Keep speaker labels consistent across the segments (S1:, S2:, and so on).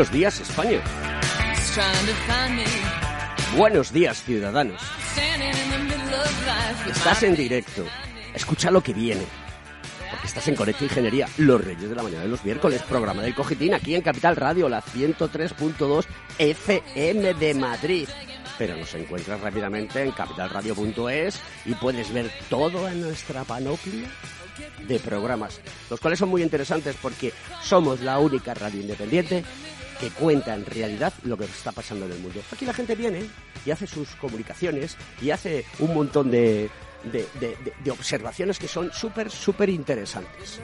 S1: Buenos días, España. Buenos días, ciudadanos. Estás en directo. Escucha lo que viene. Porque estás en Conecta Ingeniería, los reyes de la mañana de los miércoles, programa del Cogitín, aquí en Capital Radio, la 103.2 FM de Madrid. Pero nos encuentras rápidamente en capitalradio.es y puedes ver todo en nuestra panoplia de programas, los cuales son muy interesantes porque somos la única radio independiente que cuenta en realidad lo que está pasando en el mundo. Aquí la gente viene y hace sus comunicaciones y hace un montón de, de, observaciones que son súper, súper interesantes.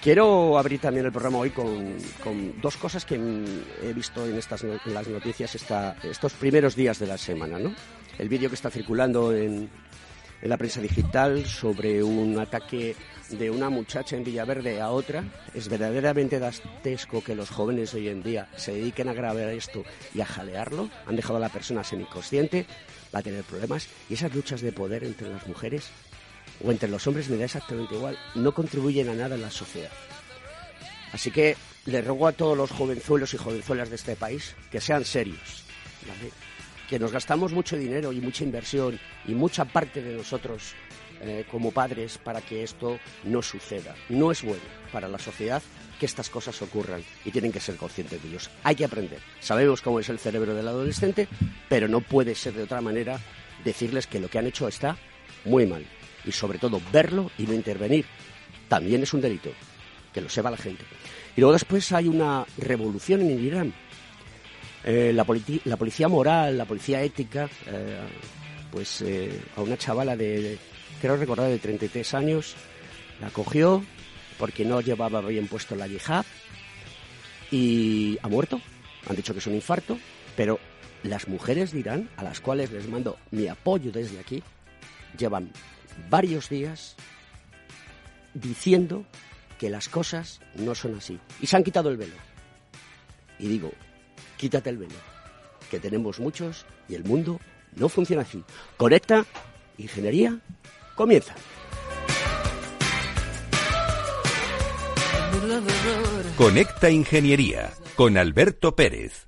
S1: Quiero abrir también el programa hoy con, con dos cosas que he visto en, estas, en las noticias esta, estos primeros días de la semana. ¿no? El vídeo que está circulando en, en la prensa digital sobre un ataque de una muchacha en Villaverde a otra. Es verdaderamente dantesco que los jóvenes hoy en día se dediquen a grabar esto y a jalearlo. Han dejado a la persona semiconsciente, va a tener problemas. Y esas luchas de poder entre las mujeres o entre los hombres me da exactamente igual. No contribuyen a nada en la sociedad. Así que le ruego a todos los jovenzuelos y jovenzuelas de este país que sean serios. Que nos gastamos mucho dinero y mucha inversión y mucha parte de nosotros eh, como padres para que esto no suceda. No es bueno para la sociedad que estas cosas ocurran y tienen que ser conscientes de ellos. Hay que aprender. Sabemos cómo es el cerebro del adolescente, pero no puede ser de otra manera decirles que lo que han hecho está muy mal. Y sobre todo verlo y no intervenir. También es un delito. Que lo sepa la gente. Y luego después hay una revolución en Irán. Eh, la, policía moral, la policía ética, eh, pues a una chavala de creo recordar de 33 años, la cogió porque no llevaba bien puesto la yihad y ha muerto. Han dicho que es un infarto, pero las mujeres dirán, a las cuales les mando mi apoyo desde aquí, llevan varios días diciendo que las cosas no son así. Y se han quitado el velo. Y digo, quítate el velo, que tenemos muchos y el mundo no funciona así. Conecta, ingeniería comienza.
S2: Conecta Ingeniería con Alberto Pérez.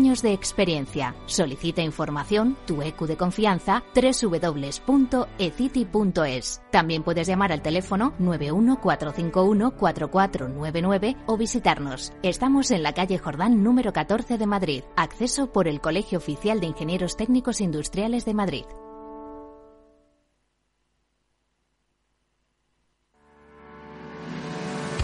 S3: de experiencia. Solicita información, tu EQ de confianza, www.ecity.es. También puedes llamar al teléfono 914514499 o visitarnos. Estamos en la calle Jordán número 14 de Madrid. Acceso por el Colegio Oficial de Ingenieros Técnicos Industriales de Madrid.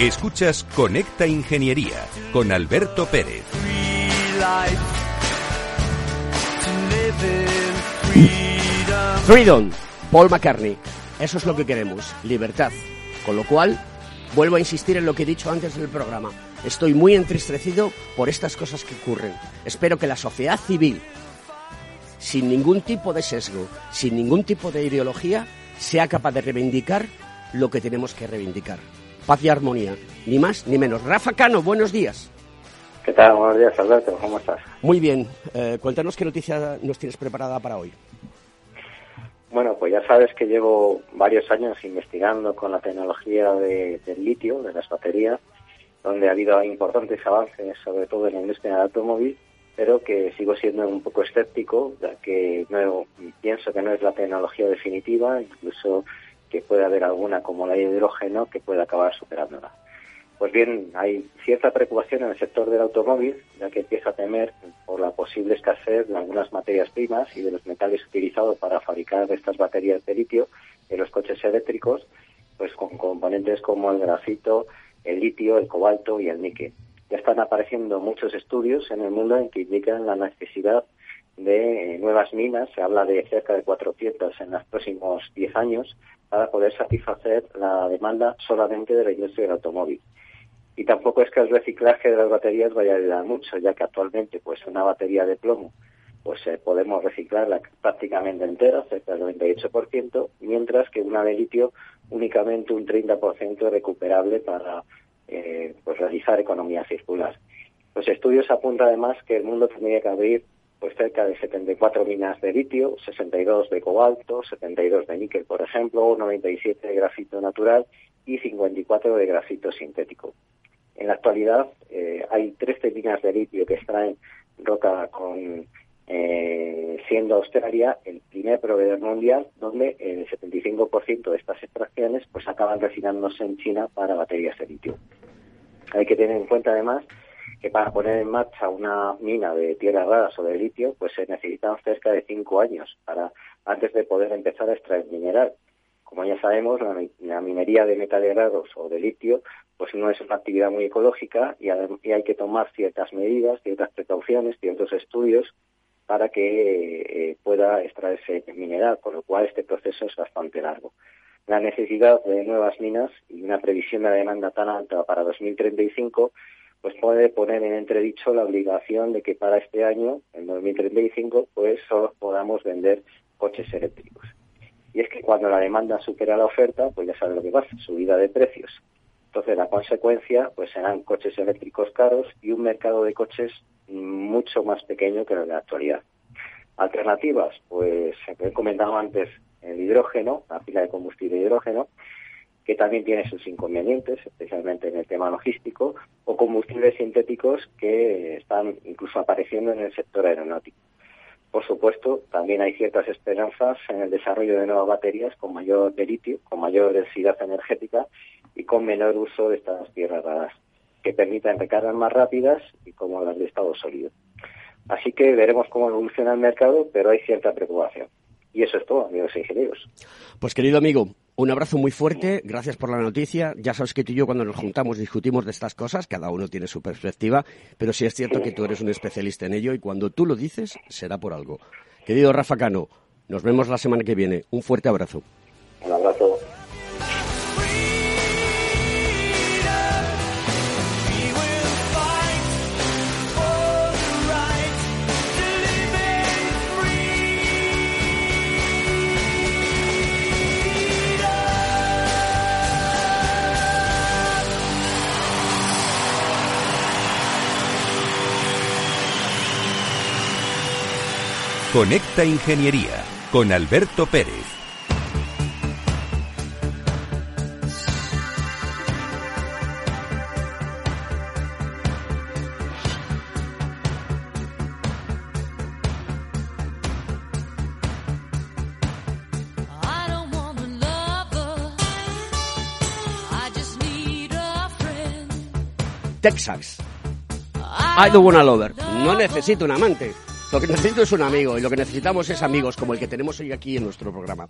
S2: Escuchas Conecta Ingeniería con Alberto Pérez.
S1: Freedom, Paul McCartney. Eso es lo que queremos, libertad. Con lo cual, vuelvo a insistir en lo que he dicho antes del programa. Estoy muy entristecido por estas cosas que ocurren. Espero que la sociedad civil sin ningún tipo de sesgo, sin ningún tipo de ideología, sea capaz de reivindicar lo que tenemos que reivindicar. Paz y armonía, ni más ni menos. Rafa Cano, buenos días.
S4: ¿Qué tal? Buenos días, Alberto. ¿Cómo estás?
S1: Muy bien. Eh, cuéntanos qué noticia nos tienes preparada para hoy.
S4: Bueno, pues ya sabes que llevo varios años investigando con la tecnología de, del litio, de las baterías, donde ha habido importantes avances, sobre todo en la industria del automóvil, pero que sigo siendo un poco escéptico, ya que no, pienso que no es la tecnología definitiva, incluso que puede haber alguna como la hidrógeno que pueda acabar superándola. Pues bien, hay cierta preocupación en el sector del automóvil, ya que empieza a temer por la posible escasez de algunas materias primas y de los metales utilizados para fabricar estas baterías de litio en los coches eléctricos, pues con componentes como el grafito, el litio, el cobalto y el níquel. Ya están apareciendo muchos estudios en el mundo en que indican la necesidad de nuevas minas, se habla de cerca de 400 en los próximos 10 años, para poder satisfacer la demanda solamente de la industria del automóvil. Y tampoco es que el reciclaje de las baterías vaya a ayudar mucho, ya que actualmente pues una batería de plomo pues eh, podemos reciclarla prácticamente entera, cerca del 98%, mientras que una de litio únicamente un 30% es recuperable para eh, pues realizar economía circular. Los estudios apuntan además que el mundo tendría que abrir pues cerca de 74 minas de litio, 62 de cobalto, 72 de níquel, por ejemplo, 97 de grafito natural y 54 de grafito sintético. En la actualidad eh, hay 13 minas de litio que extraen roca con eh, siendo Australia el primer proveedor mundial donde el 75% de estas extracciones pues acaban refinándose en China para baterías de litio. Hay que tener en cuenta además que para poner en marcha una mina de tierras raras o de litio pues se necesitan cerca de cinco años para antes de poder empezar a extraer mineral. Como ya sabemos, la, minería de metales raros o de litio pues no es una actividad muy ecológica y, hay que tomar ciertas medidas, ciertas precauciones, ciertos estudios para que eh, pueda extraerse mineral, con lo cual este proceso es bastante largo. La necesidad de nuevas minas y una previsión de demanda tan alta para 2035 pues puede poner en entredicho la obligación de que para este año, en 2035, pues solo podamos vender coches eléctricos. Y es que cuando la demanda supera la oferta, pues ya sabe lo que pasa, subida de precios. Entonces, la consecuencia pues serán coches eléctricos caros y un mercado de coches mucho más pequeño que el de la actualidad. Alternativas, pues he comentado antes el hidrógeno, la pila de combustible hidrógeno, que también tiene sus inconvenientes, especialmente en el tema logístico, o combustibles sintéticos que están incluso apareciendo en el sector aeronáutico. Por supuesto, también hay ciertas esperanzas en el desarrollo de nuevas baterías con mayor de litio, con mayor densidad energética y con menor uso de estas tierras raras, que permitan recargas más rápidas y como las de estado sólido. Así que veremos cómo evoluciona el mercado, pero hay cierta preocupación. Y eso es todo, amigos ingenieros.
S1: Pues querido amigo, un abrazo muy fuerte, gracias por la noticia. Ya sabes que tú y yo cuando nos juntamos discutimos de estas cosas, cada uno tiene su perspectiva, pero sí es cierto que tú eres un especialista en ello y cuando tú lo dices será por algo. Querido Rafa Cano, nos vemos la semana que viene. Un fuerte abrazo.
S4: Un abrazo.
S2: Conecta Ingeniería con Alberto Pérez.
S1: Texas. I don't wanna lover. No necesito un amante. Lo que necesito es un amigo y lo que necesitamos es amigos como el que tenemos hoy aquí en nuestro programa.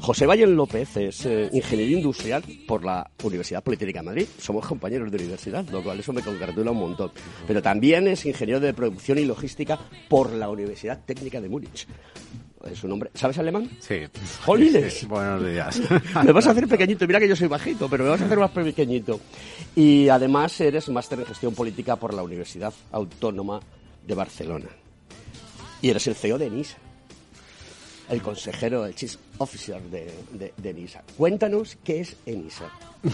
S1: José Valle López es eh, ingeniero industrial por la Universidad Politécnica de Madrid. Somos compañeros de universidad, lo cual eso me congratula un montón. Pero también es ingeniero de producción y logística por la Universidad Técnica de Múnich. Es un nombre. ¿Sabes alemán?
S5: Sí.
S1: ¡Jolines!
S5: Buenos días.
S1: me vas a hacer pequeñito. Mira que yo soy bajito, pero me vas a hacer más pequeñito. Y además eres máster en gestión política por la Universidad Autónoma de Barcelona. Y eres el CEO de NISA. El consejero del chis. Officer de, de, ENISA. Cuéntanos qué es ENISA.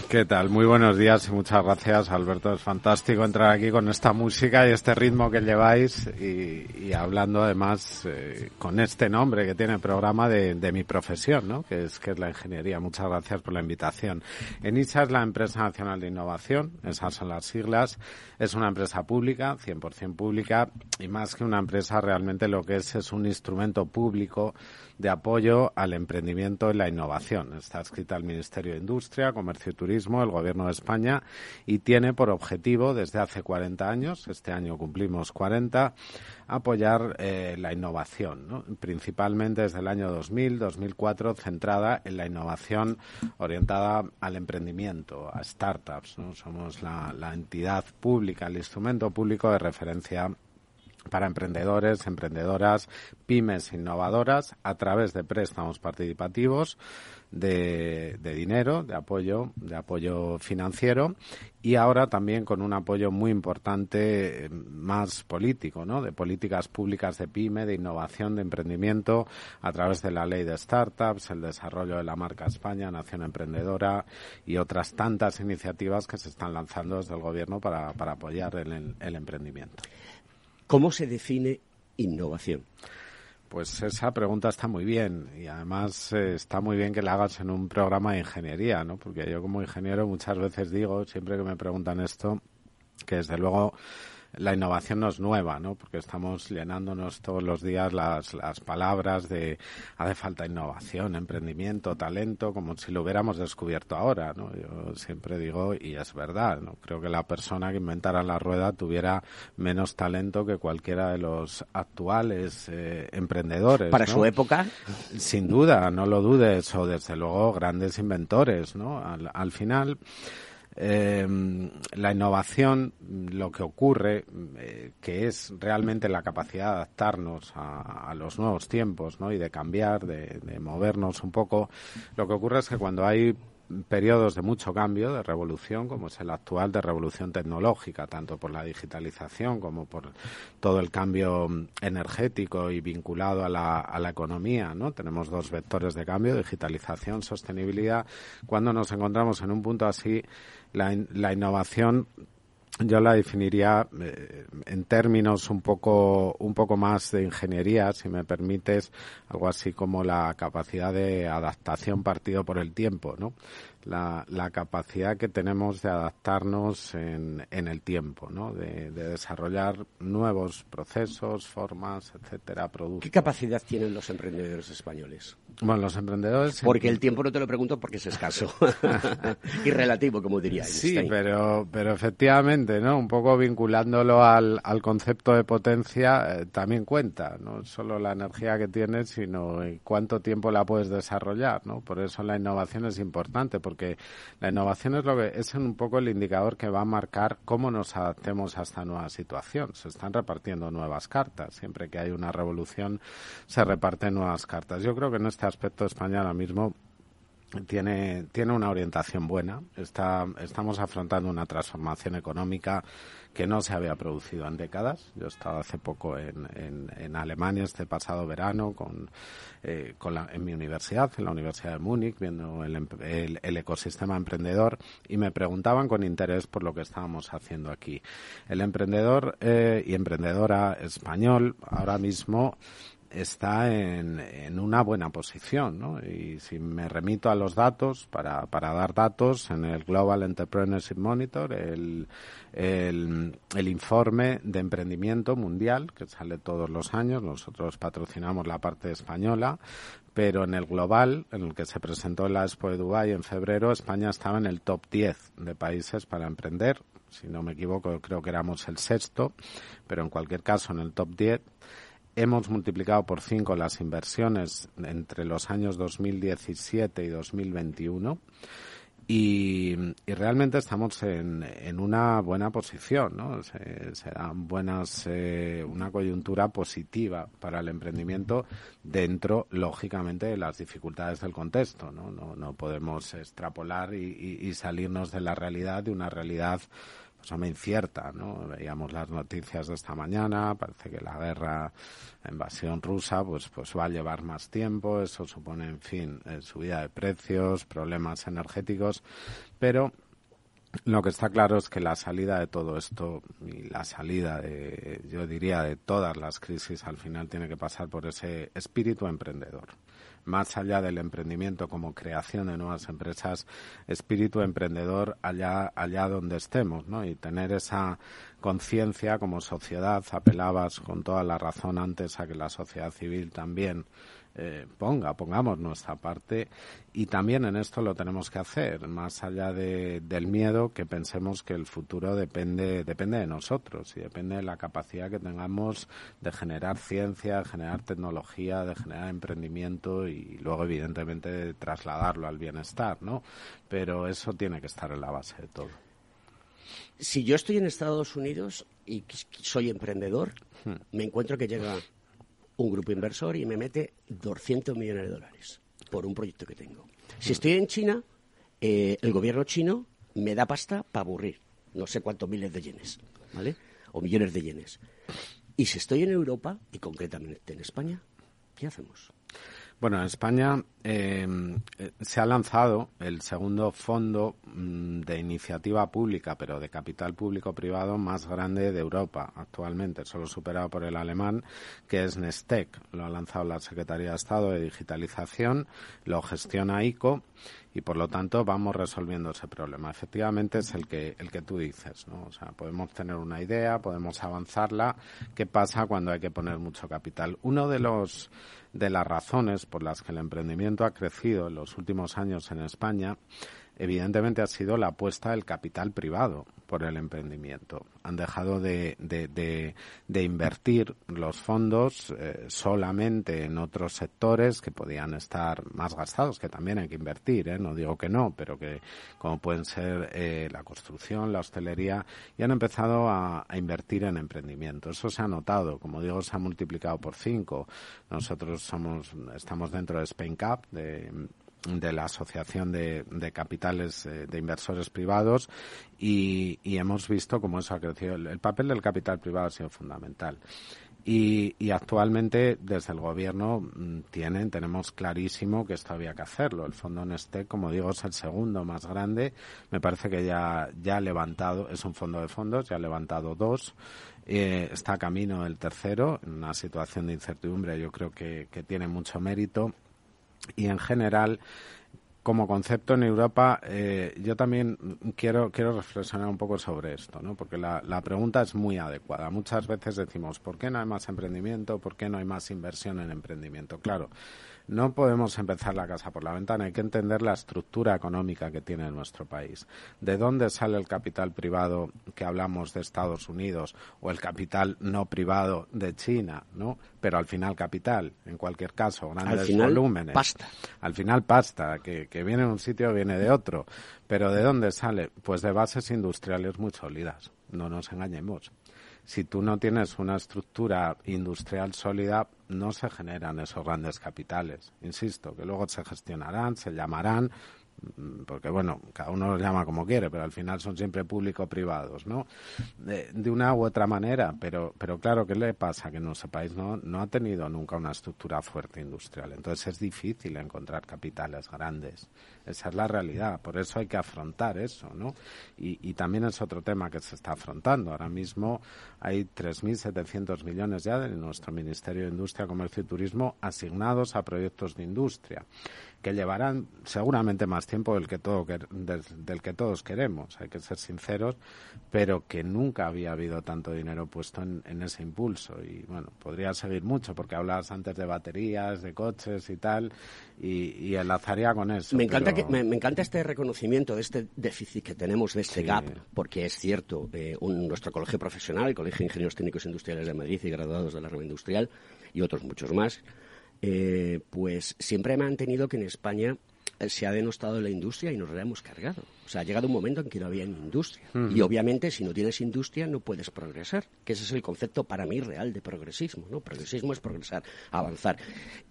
S5: ¿Qué tal? Muy buenos días y muchas gracias, Alberto. Es fantástico entrar aquí con esta música y este ritmo que lleváis y, hablando además eh, con este nombre que tiene el programa de, mi profesión, ¿no? que, es, que es la ingeniería. Muchas gracias por la invitación. ENISA es la Empresa Nacional de Innovación, esas son las siglas. Es una empresa pública, 100% pública, y más que una empresa realmente lo que es es un instrumento público de apoyo al emprendimiento y la innovación. Está escrita al Ministerio de Industria, Comercio y Turismo, el Gobierno de España y tiene por objetivo desde hace 40 años, este año cumplimos 40, apoyar eh, la innovación, principalmente desde el año 2000, 2004, centrada en la innovación orientada al emprendimiento, a startups. Somos la, la entidad pública, el instrumento público de referencia para emprendedores, emprendedoras, pymes innovadoras a través de préstamos participativos de, dinero, de apoyo, de apoyo financiero y ahora también con un apoyo muy importante eh, más político, ¿no? De políticas públicas de pyme, de innovación, de emprendimiento a través de la ley de startups, el desarrollo de la marca España, Nación Emprendedora y otras tantas iniciativas que se están lanzando desde el gobierno para, apoyar el emprendimiento.
S1: ¿Cómo se define innovación?
S5: Pues esa pregunta está muy bien y además eh, está muy bien que la hagas en un programa de ingeniería, ¿no? Porque yo como ingeniero muchas veces digo, siempre que me preguntan esto, que desde luego la innovación no es nueva, ¿no? Porque estamos llenándonos todos los días las, las palabras de hace falta innovación, emprendimiento, talento, como si lo hubiéramos descubierto ahora, ¿no? Yo siempre digo, y es verdad, ¿no? Creo que la persona que inventara la rueda tuviera menos talento que cualquiera de los actuales eh, emprendedores.
S1: Para su época.
S5: Sin duda, no lo dudes, o desde luego grandes inventores, ¿no? Al, al final, eh, la innovación, lo que ocurre, eh, que es realmente la capacidad de adaptarnos a, los nuevos tiempos ¿no? y de cambiar, de, movernos un poco, lo que ocurre es que cuando hay periodos de mucho cambio, de revolución, como es el actual de revolución tecnológica, tanto por la digitalización como por todo el cambio energético y vinculado a la, a la economía, ¿no? Tenemos dos vectores de cambio, digitalización, sostenibilidad. Cuando nos encontramos en un punto así, la, la innovación yo la definiría eh, en términos un poco un poco más de ingeniería, si me permites, algo así como la capacidad de adaptación partido por el tiempo, ¿no? La, la, capacidad que tenemos de adaptarnos en, en el tiempo, ¿no? De, de, desarrollar nuevos procesos, formas, etcétera, productos.
S1: ¿Qué capacidad tienen los emprendedores españoles?
S5: Bueno, los emprendedores...
S1: Porque el tiempo no te lo pregunto porque es escaso y relativo, como diría
S5: Sí, pero, pero efectivamente, ¿no? Un poco vinculándolo al, al concepto de potencia eh, también cuenta, no solo la energía que tienes, sino cuánto tiempo la puedes desarrollar, ¿no? Por eso la innovación es importante, porque la innovación es lo que es un poco el indicador que va a marcar cómo nos adaptemos a esta nueva situación. Se están repartiendo nuevas cartas. Siempre que hay una revolución se reparten nuevas cartas. Yo creo que en este aspecto España ahora mismo tiene, tiene una orientación buena. Está, estamos afrontando una transformación económica que no se había producido en décadas. Yo he estado hace poco en, en, Alemania este pasado verano con, eh, con la, en mi universidad, en la Universidad de Múnich, viendo el, el, ecosistema emprendedor y me preguntaban con interés por lo que estábamos haciendo aquí. El emprendedor eh, y emprendedora español ahora mismo está en, en, una buena posición, ¿no? Y si me remito a los datos, para, para dar datos, en el Global Entrepreneurship Monitor, el, el, el, informe de emprendimiento mundial, que sale todos los años, nosotros patrocinamos la parte española, pero en el global, en el que se presentó en la Expo de Dubái en febrero, España estaba en el top 10 de países para emprender. Si no me equivoco, creo que éramos el sexto, pero en cualquier caso en el top 10 Hemos multiplicado por cinco las inversiones entre los años 2017 y 2021 y, y realmente estamos en, en, una buena posición, ¿no? Se, se buenas, eh, una coyuntura positiva para el emprendimiento dentro, lógicamente, de las dificultades del contexto, ¿no? No, no podemos extrapolar y, y, y salirnos de la realidad, de una realidad me incierta, ¿no? Veíamos las noticias de esta mañana, parece que la guerra, la invasión rusa, pues, pues va a llevar más tiempo, eso supone, en fin, eh, subida de precios, problemas energéticos, pero lo que está claro es que la salida de todo esto y la salida de, yo diría, de todas las crisis al final tiene que pasar por ese espíritu emprendedor más allá del emprendimiento como creación de nuevas empresas, espíritu emprendedor allá, allá donde estemos, ¿no? Y tener esa conciencia como sociedad, apelabas con toda la razón antes a que la sociedad civil también eh, ponga, pongamos nuestra parte y también en esto lo tenemos que hacer, más allá de, del miedo, que pensemos que el futuro depende, depende de nosotros y depende de la capacidad que tengamos de generar ciencia, de generar tecnología, de generar emprendimiento y luego evidentemente de trasladarlo al bienestar, ¿no? Pero eso tiene que estar en la base de todo.
S1: Si yo estoy en Estados Unidos y soy emprendedor, hmm. me encuentro que llega un grupo inversor y me mete 200 millones de dólares por un proyecto que tengo. Si estoy en China, eh, el gobierno chino me da pasta para aburrir, no sé cuántos miles de yenes, ¿vale? O millones de yenes. Y si estoy en Europa, y concretamente en España, ¿qué hacemos?
S5: Bueno, en España eh, se ha lanzado el segundo fondo mm, de iniciativa pública, pero de capital público-privado más grande de Europa actualmente, solo superado por el alemán, que es Nestec. Lo ha lanzado la Secretaría de Estado de Digitalización, lo gestiona ICO y por lo tanto vamos resolviendo ese problema. Efectivamente es el que el que tú dices, ¿no? O sea, podemos tener una idea, podemos avanzarla. ¿Qué pasa cuando hay que poner mucho capital? Uno de los de las razones por las que el emprendimiento ha crecido en los últimos años en España evidentemente ha sido la apuesta del capital privado por el emprendimiento. Han dejado de, de, invertir los fondos eh, solamente en otros sectores que podían estar más gastados, que también hay que invertir, ¿eh? no digo que no, pero que como pueden ser eh, la construcción, la hostelería, y han empezado a, a, invertir en emprendimiento. Eso se ha notado, como digo, se ha multiplicado por cinco. Nosotros somos, estamos dentro de Spain Cup, de de la Asociación de, de Capitales eh, de Inversores Privados y, hemos visto cómo eso ha crecido. El, papel del capital privado ha sido fundamental. Y, y, actualmente desde el gobierno mm, tienen, tenemos clarísimo que esto había que hacerlo. El fondo Neste, como digo, es el segundo más grande. Me parece que ya, ya ha levantado, es un fondo de fondos, ya ha levantado dos. Eh, está camino el tercero, en una situación de incertidumbre yo creo que, que tiene mucho mérito y en general como concepto en Europa, eh, yo también quiero, quiero reflexionar un poco sobre esto, ¿no? porque la, la pregunta es muy adecuada. Muchas veces decimos, ¿por qué no hay más emprendimiento? ¿Por qué no hay más inversión en emprendimiento? Claro, no podemos empezar la casa por la ventana, hay que entender la estructura económica que tiene nuestro país. ¿De dónde sale el capital privado que hablamos de Estados Unidos o el capital no privado de China, ¿no? Pero al final capital, en cualquier caso, grandes al final, volúmenes.
S1: Pasta.
S5: Al final pasta, que, que viene de un sitio viene de otro. Pero ¿de dónde sale? Pues de bases industriales muy sólidas, no nos engañemos si tú no tienes una estructura industrial sólida, no se generan esos grandes capitales. Insisto, que luego se gestionarán, se llamarán, porque bueno, cada uno los llama como quiere, pero al final son siempre público-privados, ¿no? De, una u otra manera, pero, pero claro, ¿qué le pasa? Que nuestro país no, no ha tenido nunca una estructura fuerte industrial, entonces es difícil encontrar capitales grandes. Esa es la realidad, por eso hay que afrontar eso, ¿no? Y, y también es otro tema que se está afrontando. Ahora mismo hay 3.700 millones ya de nuestro Ministerio de Industria, Comercio y Turismo asignados a proyectos de industria que llevarán seguramente más tiempo del que, todo, del, que todos queremos, hay que ser sinceros, pero que nunca había habido tanto dinero puesto en, ese impulso. Y bueno, podría seguir mucho, porque hablabas antes de baterías, de coches y tal, y, enlazaría con eso.
S1: Me encanta, que, me, encanta este reconocimiento de este déficit que tenemos, de este gap, porque es cierto, eh, nuestro colegio profesional, el Colegio de Ingenieros Técnicos Industriales de Madrid y graduados de la rama industrial, y otros muchos más, eh, pues siempre he mantenido que en España eh, se ha denostado la industria y nos la hemos cargado. O sea, ha llegado un momento en que no había industria. Y obviamente, si no tienes industria, no puedes progresar. Que ese es el concepto para mí real de progresismo. ¿no? Progresismo es progresar, avanzar.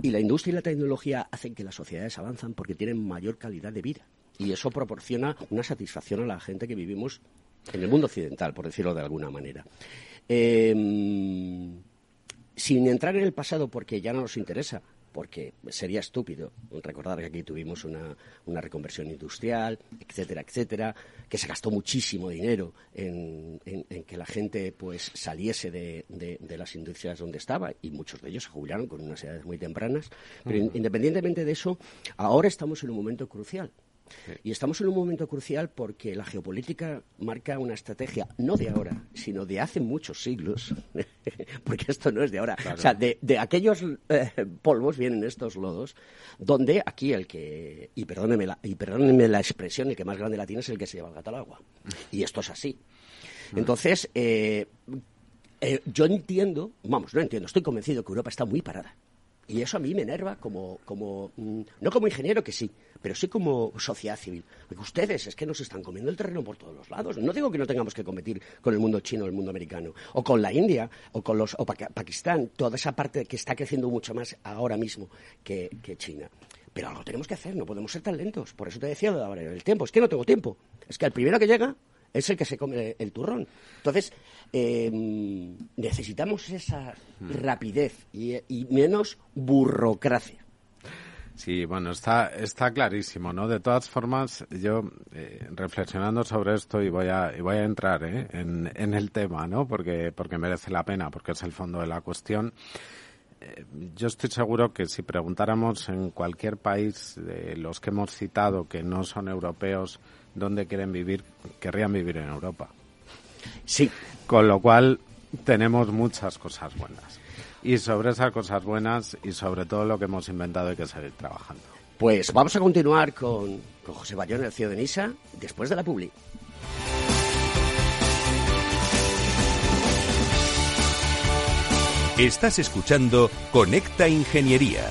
S1: Y la industria y la tecnología hacen que las sociedades avanzan porque tienen mayor calidad de vida. Y eso proporciona una satisfacción a la gente que vivimos en el mundo occidental, por decirlo de alguna manera. Em, sin entrar en el pasado porque ya no nos interesa, porque sería estúpido recordar que aquí tuvimos una, reconversión industrial, etcétera, etcétera, que se gastó muchísimo dinero en, que la gente pues saliese de, las industrias donde estaba y muchos de ellos se jubilaron con unas edades muy tempranas. Pero independientemente de eso, ahora estamos en un momento crucial. Y estamos en un momento crucial porque la geopolítica marca una estrategia, no de ahora, sino de hace muchos siglos, porque esto no es de ahora. O sea, de, aquellos eh, polvos vienen estos lodos, donde aquí el que, y perdónenme, la, y perdónenme la expresión, el que más grande la tiene es el que se lleva el gato al agua. Y esto es así. Entonces, eh, eh, yo entiendo, vamos, no entiendo, estoy convencido que Europa está muy parada. Y eso a mí me enerva como, como mm, no como ingeniero que sí, pero sí como sociedad civil. Porque ustedes es que nos están comiendo el terreno por todos los lados. No digo que no tengamos que competir con el mundo chino el mundo americano, o con la India, o con los, o Pakistán, toda esa parte que está creciendo mucho más ahora mismo que, China. Pero algo tenemos que hacer, no podemos ser tan lentos. Por eso te decía de ahora el tiempo. Es que no tengo tiempo. Es que el primero que llega es el que se come el turrón. Entonces, em, necesitamos esa rapidez y, menos burocracia.
S5: Sí, bueno, está, está clarísimo, ¿no? De todas formas, yo eh, reflexionando sobre esto y voy a, y voy a entrar ¿eh? en, en, el tema, ¿no? Porque, porque merece la pena, porque es el fondo de la cuestión. Eh, yo estoy seguro que si preguntáramos en cualquier país de los que hemos citado que no son europeos, dónde quieren vivir, querrían vivir en Europa.
S1: Sí.
S5: Con lo cual tenemos muchas cosas buenas. Y sobre esas cosas buenas y sobre todo lo que hemos inventado hay que seguir trabajando.
S1: Pues vamos a continuar con, con José Bayón, el CEO de NISA, después de la publi.
S2: Estás escuchando Conecta Ingeniería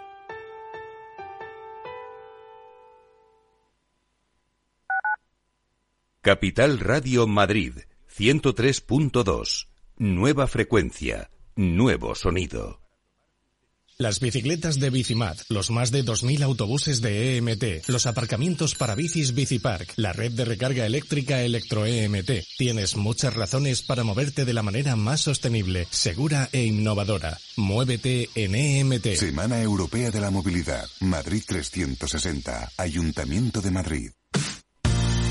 S2: Capital Radio Madrid 103.2. Nueva frecuencia, nuevo sonido.
S6: Las bicicletas de Bicimat, los más de 2.000 autobuses de EMT, los aparcamientos para bicis Bicipark, la red de recarga eléctrica Electro EMT. Tienes muchas razones para moverte de la manera más sostenible, segura e innovadora. Muévete en EMT.
S7: Semana Europea de la Movilidad, Madrid 360, Ayuntamiento de Madrid.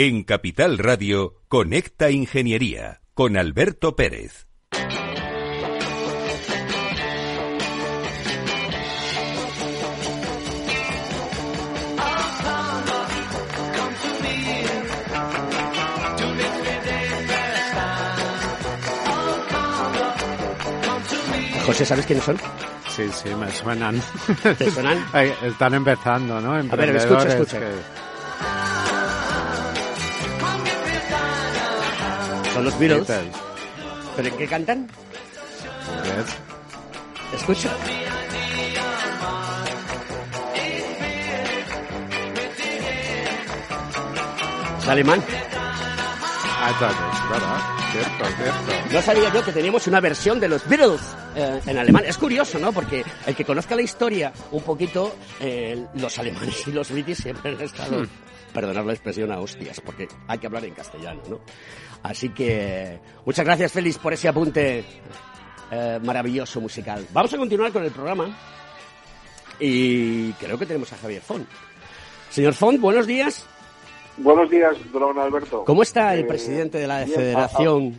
S2: En Capital Radio, Conecta Ingeniería con Alberto Pérez.
S1: José, ¿sabes quiénes son?
S5: Sí, sí, me suenan.
S1: ¿Te suenan?
S5: Están empezando, ¿no?
S1: A ver, escucha, escucha. Son los Beatles. ¿Pero en qué cantan? Escucha. Es alemán.
S5: Ah, Cierto, cierto.
S1: No sabía yo que teníamos una versión de los Beatles eh, en alemán. Es curioso, ¿no? Porque el que conozca la historia un poquito, eh, los alemanes y los british siempre han estado,
S5: Hmm.
S1: Perdonad la expresión, a hostias, porque hay que hablar en castellano, ¿no? Así que muchas gracias, Félix, por ese apunte eh, maravilloso musical. Vamos a continuar con el programa y creo que tenemos a Javier Font. Señor Font, buenos días.
S8: Buenos días, don Alberto.
S1: ¿Cómo está el
S8: Eh,
S1: presidente de la
S8: bien,
S1: Federación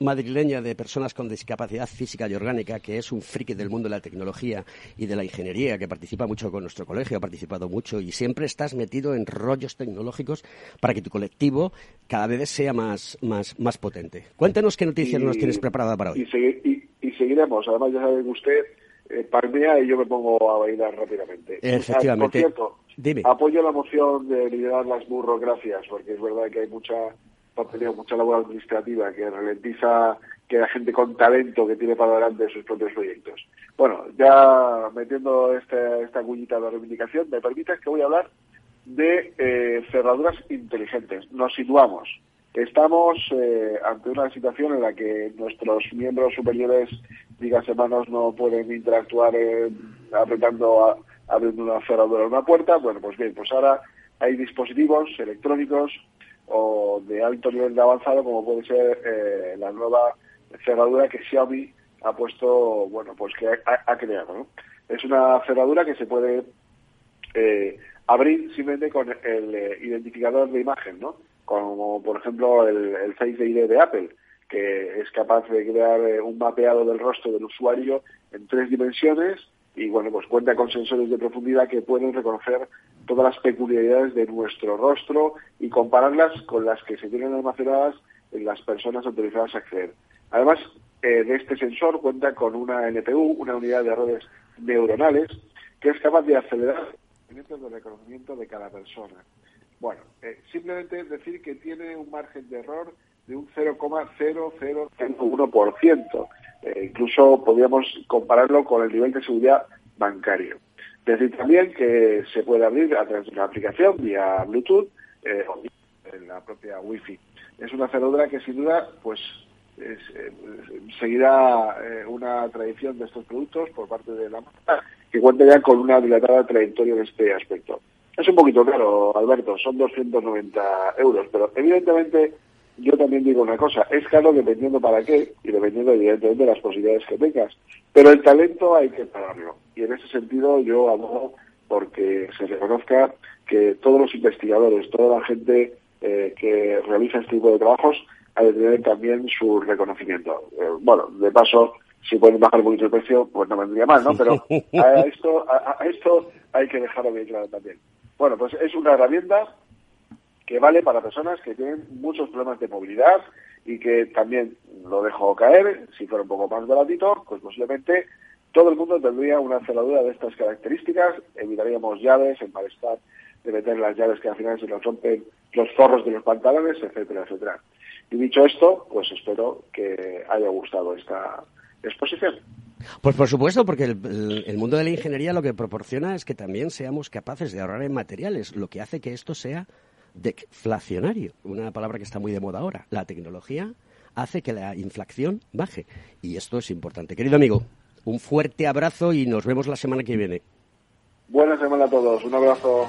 S1: Madrileña de Personas con Discapacidad Física y Orgánica, que es un friki del mundo de la tecnología y de la ingeniería, que participa mucho con nuestro colegio, ha participado mucho y siempre estás metido en rollos tecnológicos para que tu colectivo cada vez sea más, más, más potente? Cuéntanos qué noticias
S8: y-
S1: nos tienes preparada para hoy.
S8: Y, segui- y- y seguiremos. Además, ya saben usted, eh, palmea y yo me pongo a bailar rápidamente.
S1: Efectivamente.
S8: Por cierto,
S1: Dime.
S8: apoyo la moción de liderar las burocracias, porque es verdad que hay mucha papeleo, mucha labor administrativa que ralentiza que la gente con talento que tiene para adelante sus propios proyectos. Bueno, ya metiendo esta, esta cuñita de reivindicación, me permites que voy a hablar de eh, cerraduras inteligentes. Nos situamos. Estamos eh, ante una situación en la que nuestros miembros superiores, digas manos, no pueden interactuar eh, apretando, a- abriendo una cerradura de una puerta. Bueno, pues bien, pues ahora hay dispositivos electrónicos o de alto nivel de avanzado, como puede ser eh, la nueva cerradura que Xiaomi ha puesto, bueno, pues que ha, creado. ¿no? Es una cerradura que se puede eh, abrir simplemente con el eh, identificador de imagen, ¿no? Como por ejemplo el, el Face ID de Apple, que es capaz de crear eh, un mapeado del rostro del usuario en tres dimensiones y bueno, pues cuenta con sensores de profundidad que pueden reconocer todas las peculiaridades de nuestro rostro y compararlas con las que se tienen almacenadas en las personas autorizadas a acceder. Además, eh, de este sensor cuenta con una NPU, una unidad de redes neuronales, que es capaz de acelerar el de reconocimiento de cada persona. Bueno, eh, simplemente decir que tiene un margen de error de un 0,0001%. Eh, incluso podríamos compararlo con el nivel de seguridad bancario. Decir también que se puede abrir a través de una aplicación vía Bluetooth eh, o en la propia Wi-Fi. Es una cerradura que sin duda pues es, eh, seguirá eh, una tradición de estos productos por parte de la marca que cuenta ya con una dilatada trayectoria en este aspecto. Es un poquito caro, Alberto, son 290 euros, pero evidentemente yo también digo una cosa, es caro dependiendo para qué y dependiendo evidentemente de las posibilidades que tengas, pero el talento hay que pagarlo y en ese sentido yo abogo porque se reconozca que todos los investigadores, toda la gente eh, que realiza este tipo de trabajos ha de tener también su reconocimiento. Eh, bueno, de paso, si pueden bajar un poquito el precio, pues no vendría mal, ¿no? Pero a esto, a, a esto hay que dejarlo bien claro también. Bueno, pues es una herramienta que vale para personas que tienen muchos problemas de movilidad y que también lo dejo caer, si fuera un poco más baratito, pues posiblemente todo el mundo tendría una cerradura de estas características, evitaríamos llaves, el malestar de meter las llaves que al final se nos rompen los forros de los pantalones, etcétera, etcétera. Y dicho esto, pues espero que haya gustado esta exposición.
S1: Pues por supuesto, porque el mundo de la ingeniería lo que proporciona es que también seamos capaces de ahorrar en materiales, lo que hace que esto sea deflacionario, una palabra que está muy de moda ahora. La tecnología hace que la inflación baje y esto es importante. Querido amigo, un fuerte abrazo y nos vemos la semana que viene.
S8: Buena semana a todos, un abrazo.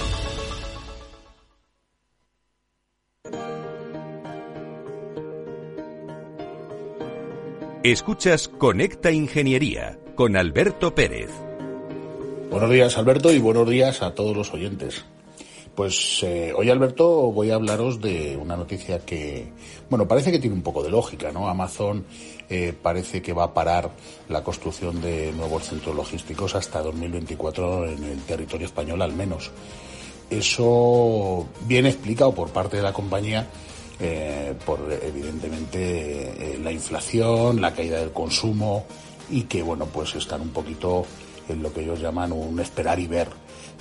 S2: Escuchas Conecta Ingeniería con Alberto Pérez.
S9: Buenos días Alberto y buenos días a todos los oyentes. Pues eh, hoy Alberto voy a hablaros de una noticia que, bueno, parece que tiene un poco de lógica, ¿no? Amazon eh, parece que va a parar la construcción de nuevos centros logísticos hasta 2024 en el territorio español al menos. Eso viene explicado por parte de la compañía eh, por evidentemente eh, la inflación, la caída del consumo y que bueno pues están un poquito en lo que ellos llaman un esperar y ver.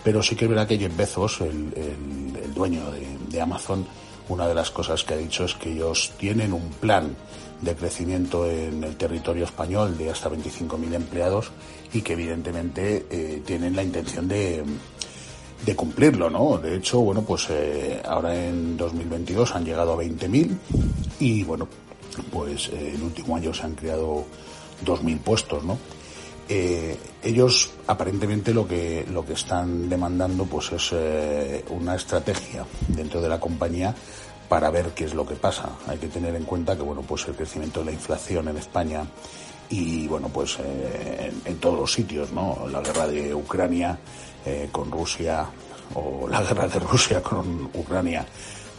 S9: Pero sí que es verdad que Jeff Bezos, el, dueño de, Amazon, una de las cosas que ha dicho es que ellos tienen un plan de crecimiento en el territorio español de hasta 25.000 empleados y que evidentemente eh, tienen la intención de, de cumplirlo, ¿no? De hecho, bueno, pues eh, ahora en 2022 han llegado a 20.000 y, bueno, pues eh, el último año se han creado 2.000 puestos, ¿no? Eh, ellos aparentemente lo que lo que están demandando pues es una estrategia dentro de la compañía para ver qué es lo que pasa. Hay que tener en cuenta que bueno pues el crecimiento de la inflación en España y bueno pues en, en, todos los sitios, ¿no? La guerra de Ucrania eh, con Rusia o la guerra de Rusia con Ucrania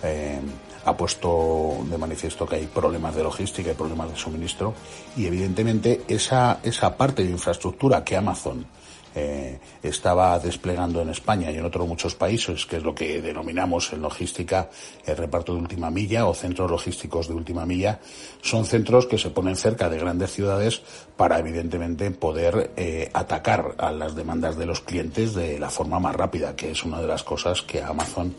S9: eh, ha puesto de manifiesto que hay problemas de logística y problemas de suministro y evidentemente esa, esa parte de infraestructura que Amazon eh, estaba desplegando en España y en otros muchos países, que es lo que denominamos en logística el reparto de última milla o centros logísticos de última milla, son centros que se ponen cerca de grandes ciudades para evidentemente poder eh, atacar a las demandas de los clientes de la forma más rápida, que es una de las cosas que a Amazon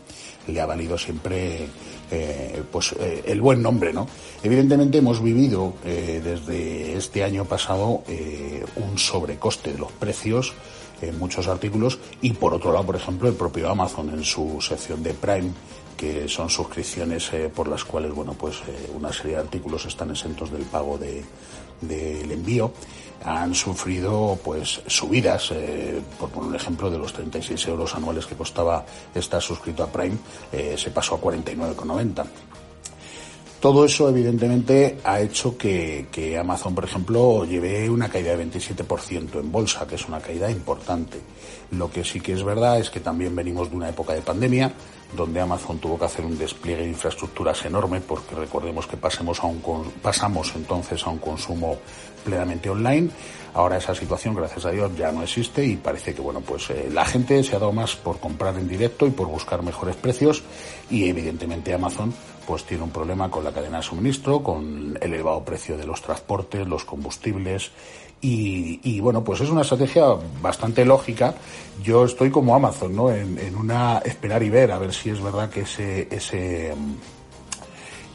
S9: le ha valido siempre eh, pues el buen nombre, ¿no? Evidentemente hemos vivido desde este año pasado un sobrecoste de los precios en muchos artículos y por otro lado, por ejemplo, el propio Amazon en su sección de Prime que son suscripciones eh, por las cuales, bueno, pues eh, una serie de artículos están exentos del pago del de, envío, han sufrido pues subidas, eh, por poner un ejemplo, de los 36 euros anuales que costaba estar suscrito a Prime, se pasó a 49,90. Todo eso, evidentemente, ha hecho que, Amazon, por ejemplo, lleve una caída de 27% en bolsa, que es una caída importante. Lo que sí que es verdad es que también venimos de una época de pandemia, donde Amazon tuvo que hacer un despliegue de infraestructuras enorme, porque recordemos que pasemos a un, pasamos entonces a un consumo plenamente online. Ahora esa situación, gracias a Dios, ya no existe y parece que bueno, pues eh, la gente se ha dado más por comprar en directo y por buscar mejores precios y evidentemente Amazon pues tiene un problema con la cadena de suministro, con el elevado precio de los transportes, los combustibles y, bueno, pues es una estrategia bastante lógica. Yo estoy como Amazon, ¿no? En, una esperar y ver a ver si es verdad que ese ese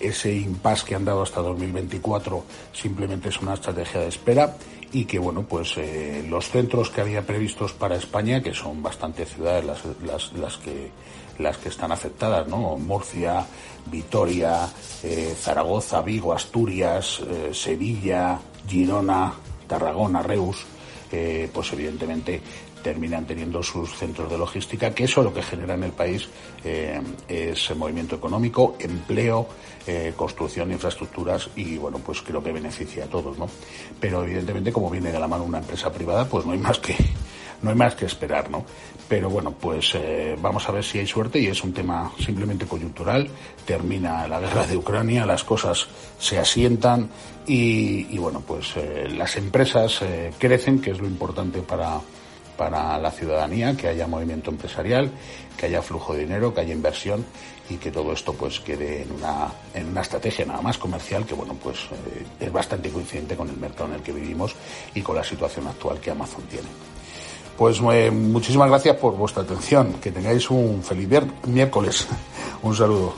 S9: ese impasse que han dado hasta 2024 simplemente es una estrategia de espera y que bueno pues eh, los centros que había previstos para España que son bastantes ciudades las, las, que las que están afectadas, ¿no? Murcia, Vitoria, eh, Zaragoza, Vigo, Asturias, eh, Sevilla, Girona, Tarragona, Reus, pues evidentemente terminan teniendo sus centros de logística, que eso lo que genera en el país es movimiento económico, empleo, construcción de infraestructuras y bueno, pues creo que beneficia a todos, ¿no? Pero evidentemente como viene de la mano una empresa privada, pues no hay más que no hay más que esperar, ¿no? Pero bueno, pues eh, vamos a ver si hay suerte y es un tema simplemente coyuntural. Termina la guerra de Ucrania, las cosas se asientan y, bueno, pues eh, las empresas eh, crecen, que es lo importante para, para la ciudadanía, que haya movimiento empresarial, que haya flujo de dinero, que haya inversión y que todo esto pues quede en una, en una estrategia nada más comercial que bueno pues es bastante coincidente con el mercado en el que vivimos y con la situación actual que Amazon tiene. Pues eh, muchísimas gracias por vuestra atención. Que tengáis un feliz miércoles. un saludo.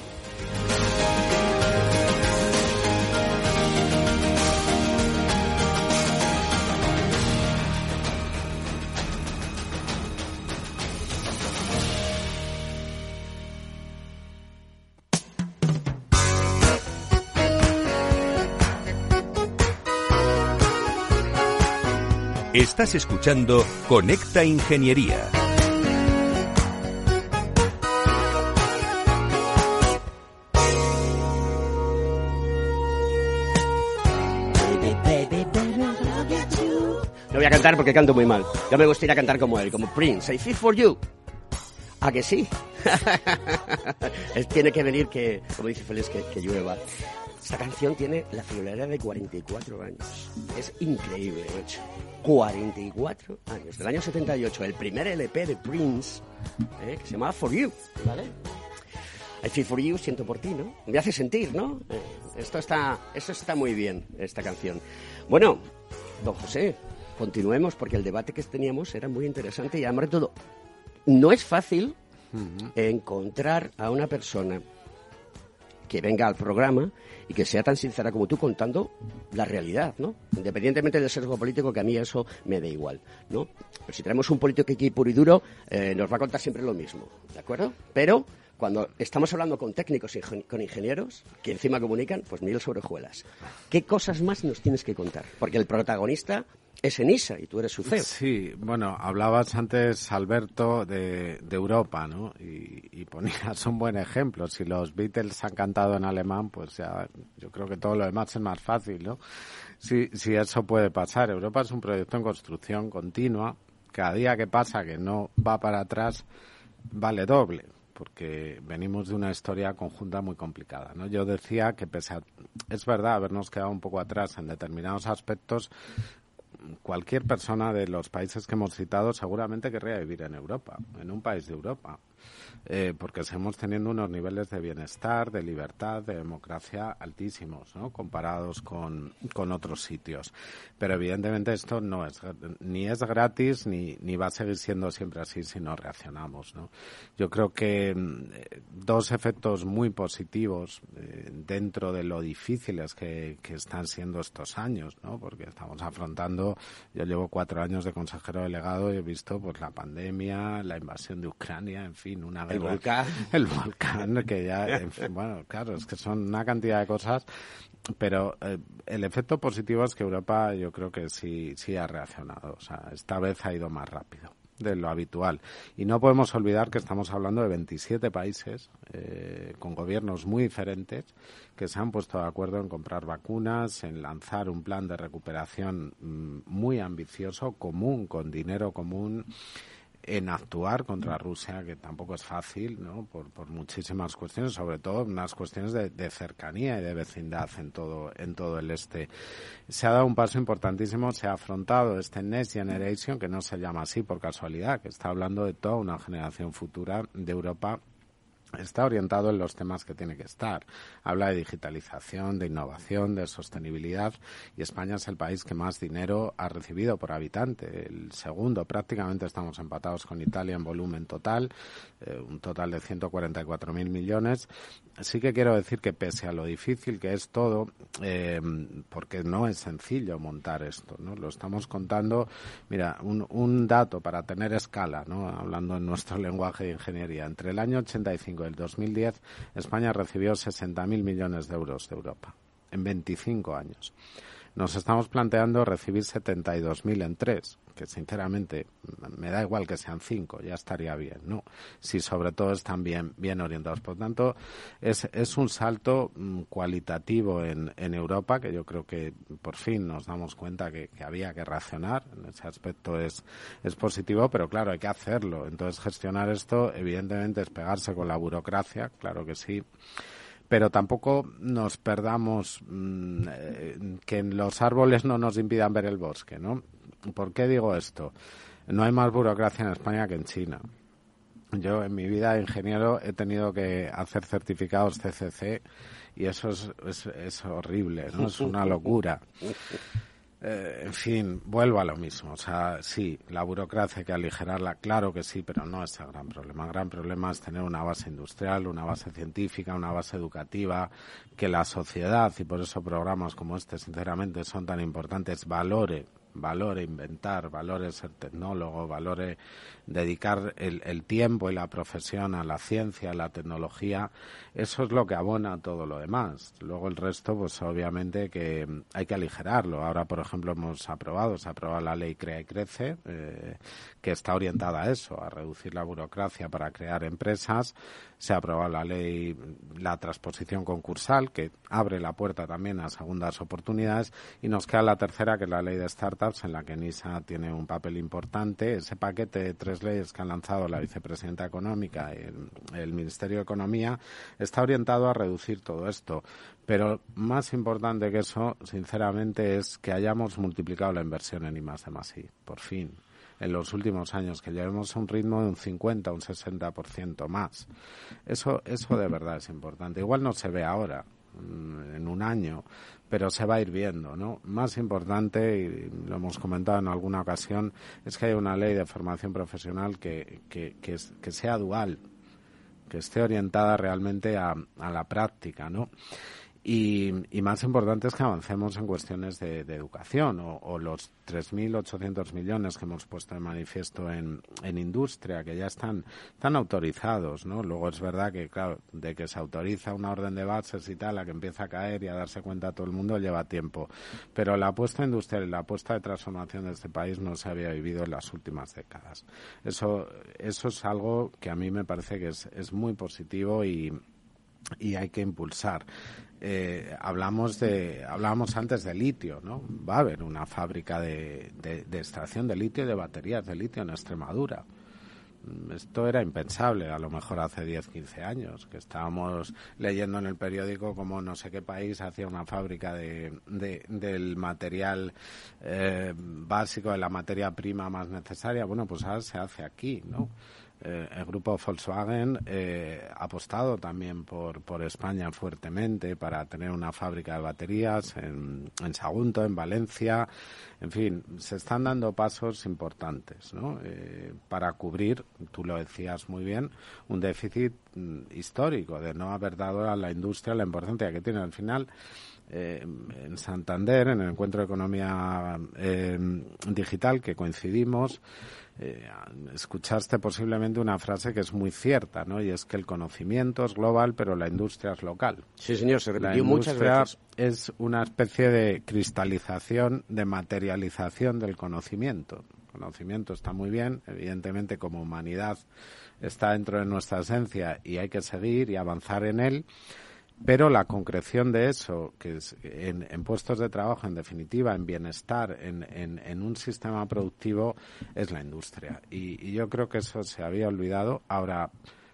S2: Estás escuchando Conecta Ingeniería.
S1: No voy a cantar porque canto muy mal. Yo me gustaría cantar como él, como Prince. I feel for you. ¿A que sí? Tiene que venir que, como dice Félix, que llueva. Esta canción tiene la friolera de 44 años. Es increíble, hecho. 44 años. Del año 78, el primer LP de Prince, eh, que se llamaba For You, ¿vale? I feel for you, siento por ti, ¿no? Me hace sentir, ¿no? Eh, esto está, esto está muy bien, esta canción. Bueno, don José, continuemos porque el debate que teníamos era muy interesante y además de todo, no es fácil encontrar a una persona que venga al programa y que sea tan sincera como tú contando la realidad, ¿no? Independientemente del sesgo político, que a mí eso me da igual, ¿no? Pero si tenemos un político aquí puro y duro, eh, nos va a contar siempre lo mismo, ¿de acuerdo? Pero cuando estamos hablando con técnicos y con ingenieros, que encima comunican, pues mil sobrejuelas. ¿Qué cosas más nos tienes que contar? Porque el protagonista es Enisa y tú eres su CEO.
S5: Sí, bueno, hablabas antes, Alberto, de, Europa, ¿no? Y, y, ponías un buen ejemplo. Si los Beatles han cantado en alemán, pues ya yo creo que todo lo demás es más fácil, ¿no? Si, si eso puede pasar. Europa es un proyecto en construcción continua. Cada día que pasa que no va para atrás, vale doble porque venimos de una historia conjunta muy complicada. ¿no? Yo decía que pese a, es verdad habernos quedado un poco atrás en determinados aspectos, cualquier persona de los países que hemos citado seguramente querría vivir en Europa, en un país de Europa. Eh, porque seguimos teniendo unos niveles de bienestar, de libertad, de democracia altísimos, ¿no? comparados con, con otros sitios. Pero evidentemente esto no es ni es gratis ni, ni va a seguir siendo siempre así si no reaccionamos. ¿no? Yo creo que mm, dos efectos muy positivos eh, dentro de lo difíciles que, que están siendo estos años, ¿no? porque estamos afrontando, yo llevo cuatro años de consejero delegado y he visto pues la pandemia, la invasión de Ucrania, en fin, una
S1: el volcán.
S5: El volcán, que ya, bueno, claro, es que son una cantidad de cosas, pero eh, el efecto positivo es que Europa yo creo que sí, sí ha reaccionado, o sea, esta vez ha ido más rápido de lo habitual. Y no podemos olvidar que estamos hablando de 27 países eh, con gobiernos muy diferentes que se han puesto de acuerdo en comprar vacunas, en lanzar un plan de recuperación mm, muy ambicioso, común, con dinero común en actuar contra Rusia, que tampoco es fácil, ¿no? Por, muchísimas cuestiones, sobre todo unas cuestiones de, cercanía y de vecindad en todo, en todo el este. Se ha dado un paso importantísimo, se ha afrontado este Next Generation, que no se llama así por casualidad, que está hablando de toda una generación futura de Europa está orientado en los temas que tiene que estar. Habla de digitalización, de innovación, de sostenibilidad y España es el país que más dinero ha recibido por habitante. El segundo, prácticamente estamos empatados con Italia en volumen total, eh, un total de 144.000 millones. Sí que quiero decir que pese a lo difícil que es todo, eh, porque no es sencillo montar esto, ¿no? Lo estamos contando, mira, un, un dato para tener escala, ¿no? Hablando en nuestro lenguaje de ingeniería. Entre el año 85 el 2010, España recibió 60.000 millones de euros de Europa en 25 años. Nos estamos planteando recibir 72.000 en tres, que sinceramente me da igual que sean cinco, ya estaría bien, ¿no? Si sobre todo están bien, bien orientados. Por tanto, es, es un salto mm, cualitativo en, en Europa que yo creo que por fin nos damos cuenta que, que había que reaccionar. En ese aspecto es, es positivo, pero claro, hay que hacerlo. Entonces, gestionar esto, evidentemente, es pegarse con la burocracia, claro que sí pero tampoco nos perdamos mm, eh, que los árboles no nos impidan ver el bosque, ¿no? ¿Por qué digo esto? No hay más burocracia en España que en China. Yo en mi vida de ingeniero he tenido que hacer certificados CCC y eso es, horrible. Es una locura. Eh, en fin, vuelvo a lo mismo. O sea, sí, la burocracia hay que aligerarla, claro que sí, pero no es el gran problema. El gran problema es tener una base industrial, una base científica, una base educativa, que la sociedad, y por eso programas como este, sinceramente, son tan importantes, valore valore inventar, valore ser tecnólogo, valore dedicar el, el, tiempo y la profesión a la ciencia, a la tecnología, eso es lo que abona todo lo demás. Luego el resto, pues obviamente que hay que aligerarlo. Ahora, por ejemplo, hemos aprobado, se ha aprobado la ley Crea y Crece, eh, que está orientada a eso, a reducir la burocracia para crear empresas. Se ha aprobado la ley, la transposición concursal, que abre la puerta también a segundas oportunidades. Y nos queda la tercera, que es la ley de startups, en la que NISA tiene un papel importante. Ese paquete de tres leyes que han lanzado la vicepresidenta económica y el, Ministerio de Economía está orientado a reducir todo esto. Pero más importante que eso, sinceramente, es que hayamos multiplicado la inversión en I de por fin en los últimos años, que llevemos un ritmo de un 50, un 60% más. Eso, eso de verdad es importante. Igual no se ve ahora, en un año, pero se va a ir viendo, ¿no? Más importante, y lo hemos comentado en alguna ocasión, es que haya una ley de formación profesional que, que, que, sea dual, que esté orientada realmente a, a la práctica, ¿no? Y, más importante es que avancemos en cuestiones de, educación o, o los 3.800 millones que hemos puesto en manifiesto en, industria, que ya están, están autorizados, ¿no? Luego es verdad que, claro, de que se autoriza una orden de bases y tal, a que empieza a caer y a darse cuenta todo el mundo lleva tiempo. Pero la apuesta industrial y la apuesta de transformación de este país no se había vivido en las últimas décadas. Eso, eso es algo que a mí me parece que es, es muy positivo y, y hay que impulsar. Eh, hablamos de, hablábamos antes de litio, ¿no? Va a haber una fábrica de, extracción de litio y de baterías de litio en Extremadura. Mm, esto era impensable, a lo mejor hace 10, 15 años, que estábamos leyendo en el periódico como no sé qué país hacía una fábrica de, del material eh, básico, de la materia prima más necesaria. Bueno, pues ahora se hace aquí, ¿no? Eh, el grupo Volkswagen eh, ha apostado también por, por España fuertemente para tener una fábrica de baterías en, en Sagunto, en Valencia. En fin, se están dando pasos importantes ¿no? Eh, para cubrir, tú lo decías muy bien, un déficit mm, histórico de no haber dado a la industria la importancia que tiene al final. en Santander, en el encuentro de economía digital que coincidimos, eh, escuchaste posiblemente una frase que es muy cierta, ¿no? Y es que el conocimiento es global, pero la industria es local.
S1: Sí, señor, se repitió muchas veces.
S5: Es una especie de cristalización, de materialización del conocimiento. El conocimiento está muy bien, evidentemente como humanidad está dentro de nuestra esencia y hay que seguir y avanzar en él pero la concreción de eso, que es en, puestos de trabajo, en definitiva, en bienestar, en, en, un sistema productivo, es la industria. Y, y, yo creo que eso se había olvidado. Ahora,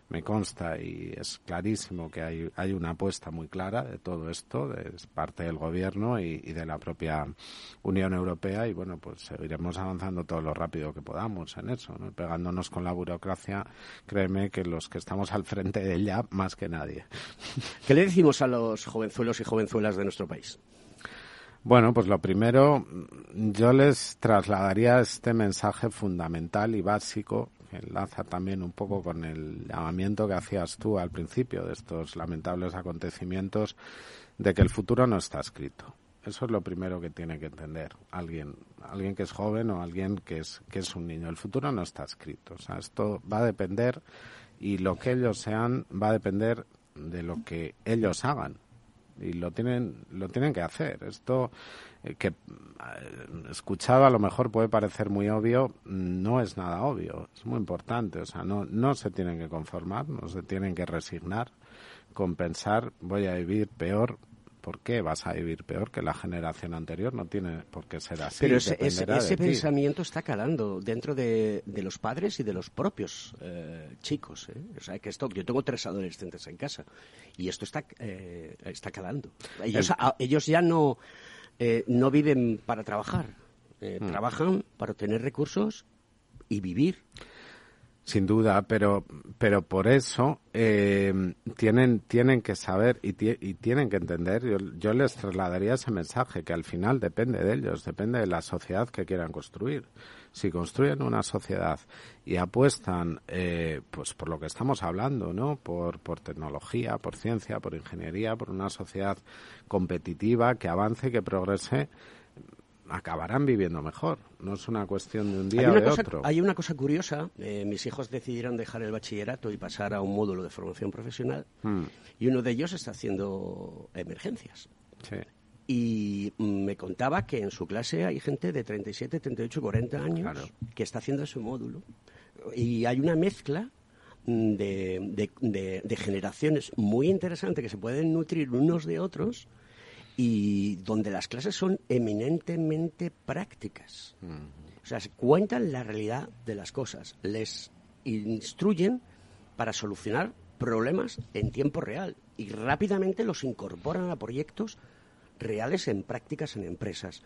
S5: me consta y es clarísimo que hay, hay una apuesta muy clara de todo esto, de parte del gobierno y, de la propia Unión Europea y bueno, pues seguiremos avanzando todo lo rápido que podamos en eso, ¿no? pegándonos con la burocracia, créeme que los que estamos al frente de ella más que nadie.
S1: ¿Qué le decimos a los jovenzuelos y jovenzuelas de nuestro país?
S5: Bueno, pues lo primero, yo les trasladaría este mensaje fundamental y básico enlaza también un poco con el llamamiento que hacías tú al principio de estos lamentables acontecimientos de que el futuro no está escrito. Eso es lo primero que tiene que entender alguien, alguien que es joven o alguien que es, que es un niño. El futuro no está escrito. O sea, esto va a depender y lo que ellos sean va a depender de lo que ellos hagan y lo tienen lo tienen que hacer. Esto eh, que eh, escuchado a lo mejor puede parecer muy obvio no es nada obvio es muy importante. O sea no no se tienen que conformar no se tienen que resignar compensar voy a vivir peor ¿por qué vas a vivir peor que la generación anterior? No tiene por qué ser así.
S1: Pero ese, ese, pensamiento está calando dentro de, los padres y de los propios eh, chicos. ¿eh? O sea, que esto, yo tengo tres adolescentes en casa y esto está, eh, está calando. Ellos, ellos ya no, no viven para trabajar, hmm. trabajan para tener recursos y vivir.
S5: Sin duda, pero, pero por eso eh, tienen, tienen que saber y, tienen que entender, yo, yo, les trasladaría ese mensaje, que al final depende de ellos, depende de la sociedad que quieran construir. Si construyen una sociedad y apuestan eh, pues por lo que estamos hablando, ¿no? Por, por tecnología, por ciencia, por ingeniería, por una sociedad competitiva que avance, que progrese, acabarán viviendo mejor. No es una cuestión de un día o de otro.
S1: Hay una cosa curiosa. Eh, mis hijos decidieron dejar el bachillerato y pasar a un módulo de formación profesional.
S5: Hmm.
S1: Y uno de ellos está haciendo emergencias.
S5: Sí.
S1: Y me contaba que en su clase hay gente de 37, 38, 40 años que está haciendo ese módulo. Y hay una mezcla de, de, de generaciones muy interesante que se pueden nutrir unos de otros y donde las clases son eminentemente prácticas. O sea, se cuentan la realidad de las cosas, les instruyen para solucionar problemas en tiempo real y rápidamente los incorporan a proyectos reales en prácticas en empresas.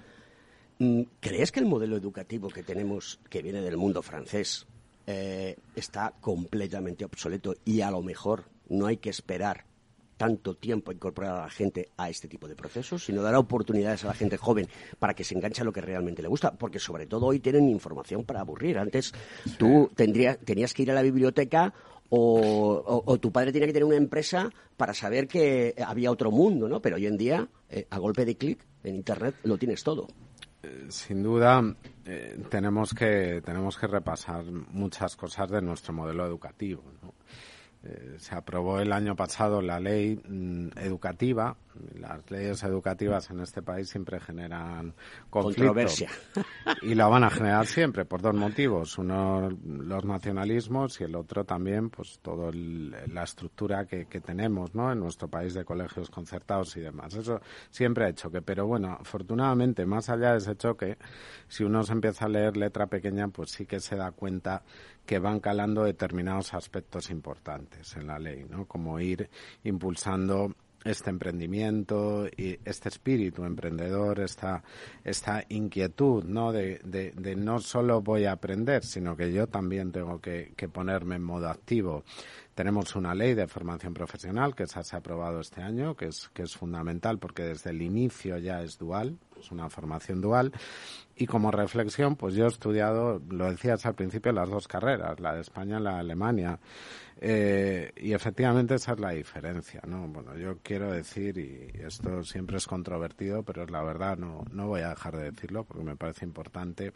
S1: Mm, ¿Crees que el modelo educativo que tenemos, que viene del mundo francés, eh, está completamente obsoleto y a lo mejor no hay que esperar tanto tiempo incorporar a la gente a este tipo de procesos, sino dar oportunidades a la gente joven para que se enganche a lo que realmente le gusta, porque sobre todo hoy tienen información para aburrir. Antes tú tendrías, tenías que ir a la biblioteca o, tu padre tenía que tener una empresa para saber que había otro mundo, ¿no? Pero hoy en día, eh, a golpe de clic, en Internet lo tienes todo.
S5: Eh, sin duda, eh, tenemos, que, tenemos que repasar muchas cosas de nuestro modelo educativo. ¿no? Eh, se aprobó el año pasado la ley mm, educativa. Las leyes educativas en este país siempre generan
S1: controversia.
S5: Y la van a generar siempre por dos motivos. Uno, los nacionalismos y el otro también, pues, toda la estructura que, que, tenemos, ¿no? En nuestro país de colegios concertados y demás. Eso siempre ha hecho que, pero bueno, afortunadamente, más allá de ese choque, si uno se empieza a leer letra pequeña, pues sí que se da cuenta que van calando determinados aspectos importantes en la ley, ¿no? Como ir impulsando este emprendimiento y este espíritu emprendedor, esta, esta inquietud, ¿no? De, de, no solo voy a aprender, sino que yo también tengo que, que, ponerme en modo activo. Tenemos una ley de formación profesional que se ha aprobado este año, que es, que es fundamental porque desde el inicio ya es dual, es una formación dual. Y como reflexión, pues yo he estudiado, lo decías al principio, las dos carreras, la de España y la de Alemania. Eh, y efectivamente esa es la diferencia, ¿no? Bueno, yo quiero decir, y esto siempre es controvertido, pero es la verdad, no, no voy a dejar de decirlo porque me parece importante,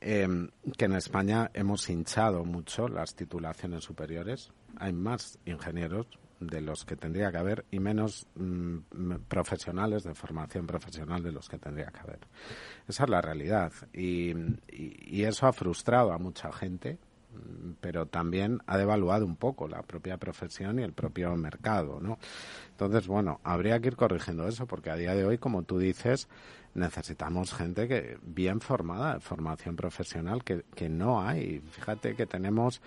S5: eh, que en España hemos hinchado mucho las titulaciones superiores. Hay más ingenieros, de los que tendría que haber y menos mm, profesionales de formación profesional de los que tendría que haber. Esa es la realidad y, y, eso ha frustrado a mucha gente, mm, pero también ha devaluado un poco la propia profesión y el propio mercado, ¿no? Entonces, bueno, habría que ir corrigiendo eso porque a día de hoy, como tú dices, necesitamos gente que bien formada, formación profesional, que, que no hay. Fíjate que tenemos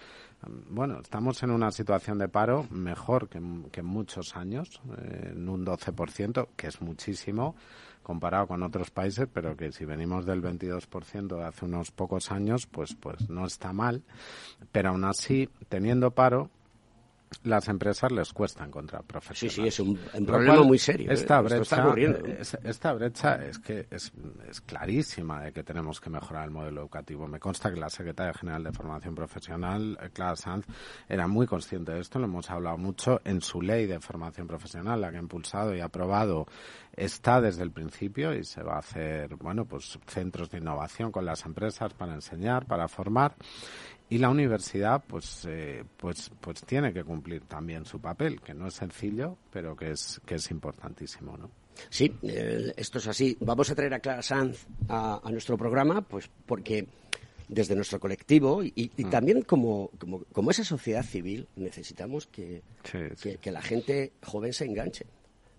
S5: bueno, estamos en una situación de paro mejor que, en muchos años, eh, en un 12%, que es muchísimo comparado con otros países, pero que si venimos del 22% de hace unos pocos años, pues, pues no está mal. Pero aún así, teniendo paro, las empresas les cuesta encontrar profesionales.
S1: Sí, sí, es un, problema muy serio.
S5: ¿eh? Esta brecha, es, esta brecha es que es, es, clarísima de que tenemos que mejorar el modelo educativo. Me consta que la secretaria general de Formación Profesional, Clara Sanz, era muy consciente de esto, lo hemos hablado mucho en su ley de formación profesional, la que ha impulsado y aprobado, está desde el principio y se va a hacer, bueno, pues centros de innovación con las empresas para enseñar, para formar. Y la universidad pues eh, pues pues tiene que cumplir también su papel que no es sencillo pero que es que es importantísimo no
S1: sí eh, esto es así. Vamos a traer a Clara Sanz a, nuestro programa pues porque desde nuestro colectivo y, mm. también como, como, como, esa sociedad civil necesitamos que, que, que la gente joven se enganche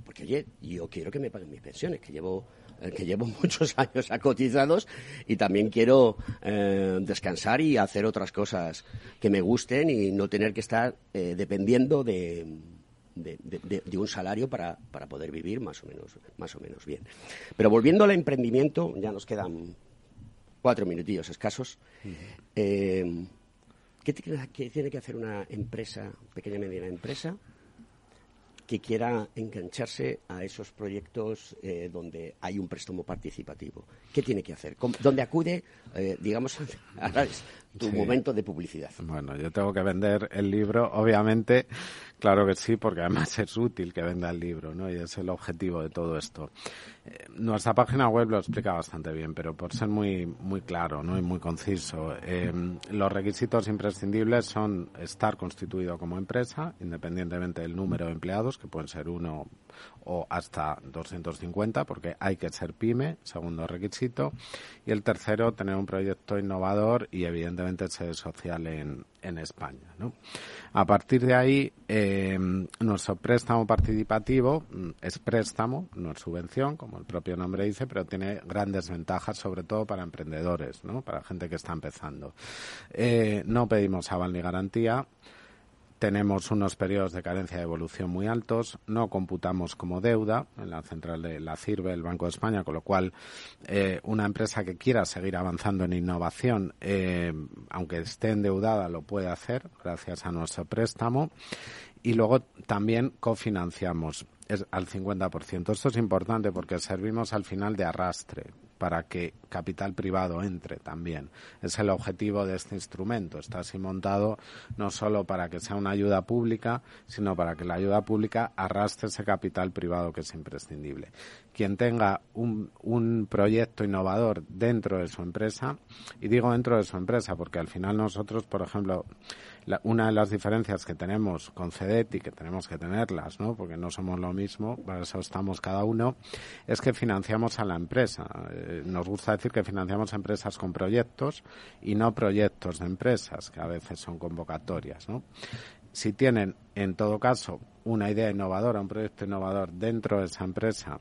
S1: porque oye yo quiero que me paguen mis pensiones que llevo que llevo muchos años acotizados y también quiero eh, descansar y hacer otras cosas que me gusten y no tener que estar eh, dependiendo de, de, un salario para, para, poder vivir más o menos más o menos bien. Pero volviendo al emprendimiento, ya nos quedan cuatro minutillos escasos. Eh, ¿qué, tiene que hacer una empresa, pequeña y mediana empresa, que quiera engancharse a esos proyectos eh, donde hay un préstamo participativo. ¿Qué tiene que hacer? ¿Dónde acude? Eh, digamos, ahora es tu momento de publicidad.
S5: Bueno, yo tengo que vender el libro, obviamente, claro que sí, porque además es útil que venda el libro, ¿no? Y es el objetivo de todo esto. Eh, nuestra página web lo explica bastante bien, pero por ser muy, muy claro ¿no? y muy conciso, eh, los requisitos imprescindibles son estar constituido como empresa, independientemente del número de empleados, que pueden ser uno o hasta 250, porque hay que ser pyme, segundo requisito. Y el tercero, tener un proyecto innovador y, evidentemente, ser social en, en España. ¿no? A partir de ahí, eh, nuestro préstamo participativo mm, es préstamo, no es subvención, como el propio nombre dice, pero tiene grandes ventajas, sobre todo para emprendedores, ¿no? para gente que está empezando. Eh, no pedimos aval ni garantía tenemos unos periodos de carencia de evolución muy altos, no computamos como deuda en la central de la CIRBE, el Banco de España, con lo cual eh, una empresa que quiera seguir avanzando en innovación, eh, aunque esté endeudada, lo puede hacer gracias a nuestro préstamo. Y luego también cofinanciamos al 50%. Esto es importante porque servimos al final de arrastre para que capital privado entre también. Es el objetivo de este instrumento. Está así montado no solo para que sea una ayuda pública, sino para que la ayuda pública arrastre ese capital privado que es imprescindible. Quien tenga un, un proyecto innovador dentro de su empresa, y digo dentro de su empresa porque al final nosotros, por ejemplo, una de las diferencias que tenemos con CEDET y que tenemos que tenerlas, ¿no? porque no somos lo mismo, para eso estamos cada uno, es que financiamos a la empresa. Eh, nos gusta decir que financiamos empresas con proyectos y no proyectos de empresas, que a veces son convocatorias. ¿no? Si tienen, en todo caso, una idea innovadora, un proyecto innovador dentro de esa empresa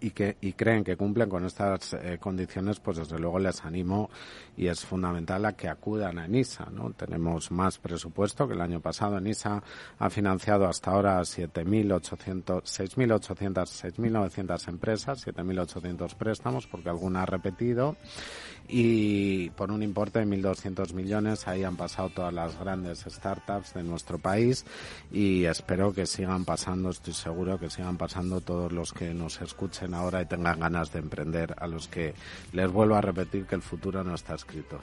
S5: y que y creen que cumplen con estas eh, condiciones, pues desde luego les animo y es fundamental a que acudan a ENISA. ¿no? Tenemos más presupuesto que el año pasado. ENISA ha financiado hasta ahora 7.800, 6.800, 6.900 empresas, 7.800 préstamos, porque alguna ha repetido y por un importe de 1.200 millones ahí han pasado todas las grandes startups de nuestro país y espero que sigan pasando, estoy seguro que sigan pasando todos los que nos escuchen ahora y tengan ganas de emprender, a los que les vuelvo a repetir que el futuro no está escrito.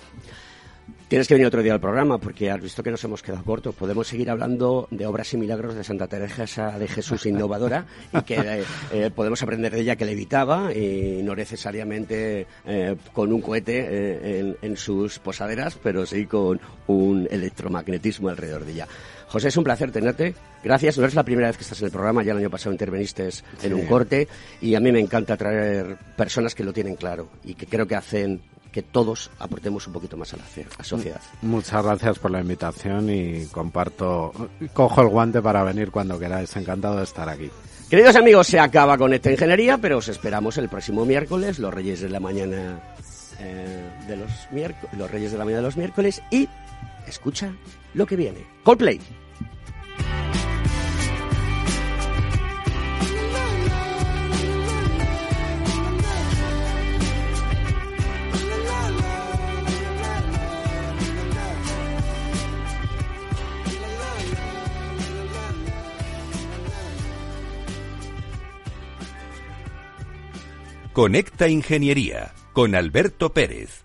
S1: Tienes que venir otro día al programa porque has visto que nos hemos quedado cortos. Podemos seguir hablando de obras y milagros de Santa Teresa de Jesús innovadora y que eh, eh, podemos aprender de ella que levitaba y no necesariamente eh, con un cohete en, en, sus posaderas, pero sí con un electromagnetismo alrededor de ella. José, es un placer tenerte. Gracias. No eres la primera vez que estás en el programa. Ya el año pasado interveniste en un corte y a mí me encanta traer personas que lo tienen claro y que creo que hacen que todos aportemos un poquito más a la, sociedad.
S5: Muchas gracias por la invitación y comparto, cojo el guante para venir cuando queráis. Encantado de estar aquí.
S1: Queridos amigos, se acaba con esta ingeniería, pero os esperamos el próximo miércoles, los Reyes de la Mañana eh, de los miércoles, los Reyes de la Mañana de los miércoles y escucha lo que viene. Coldplay.
S2: Conecta Ingeniería con Alberto Pérez.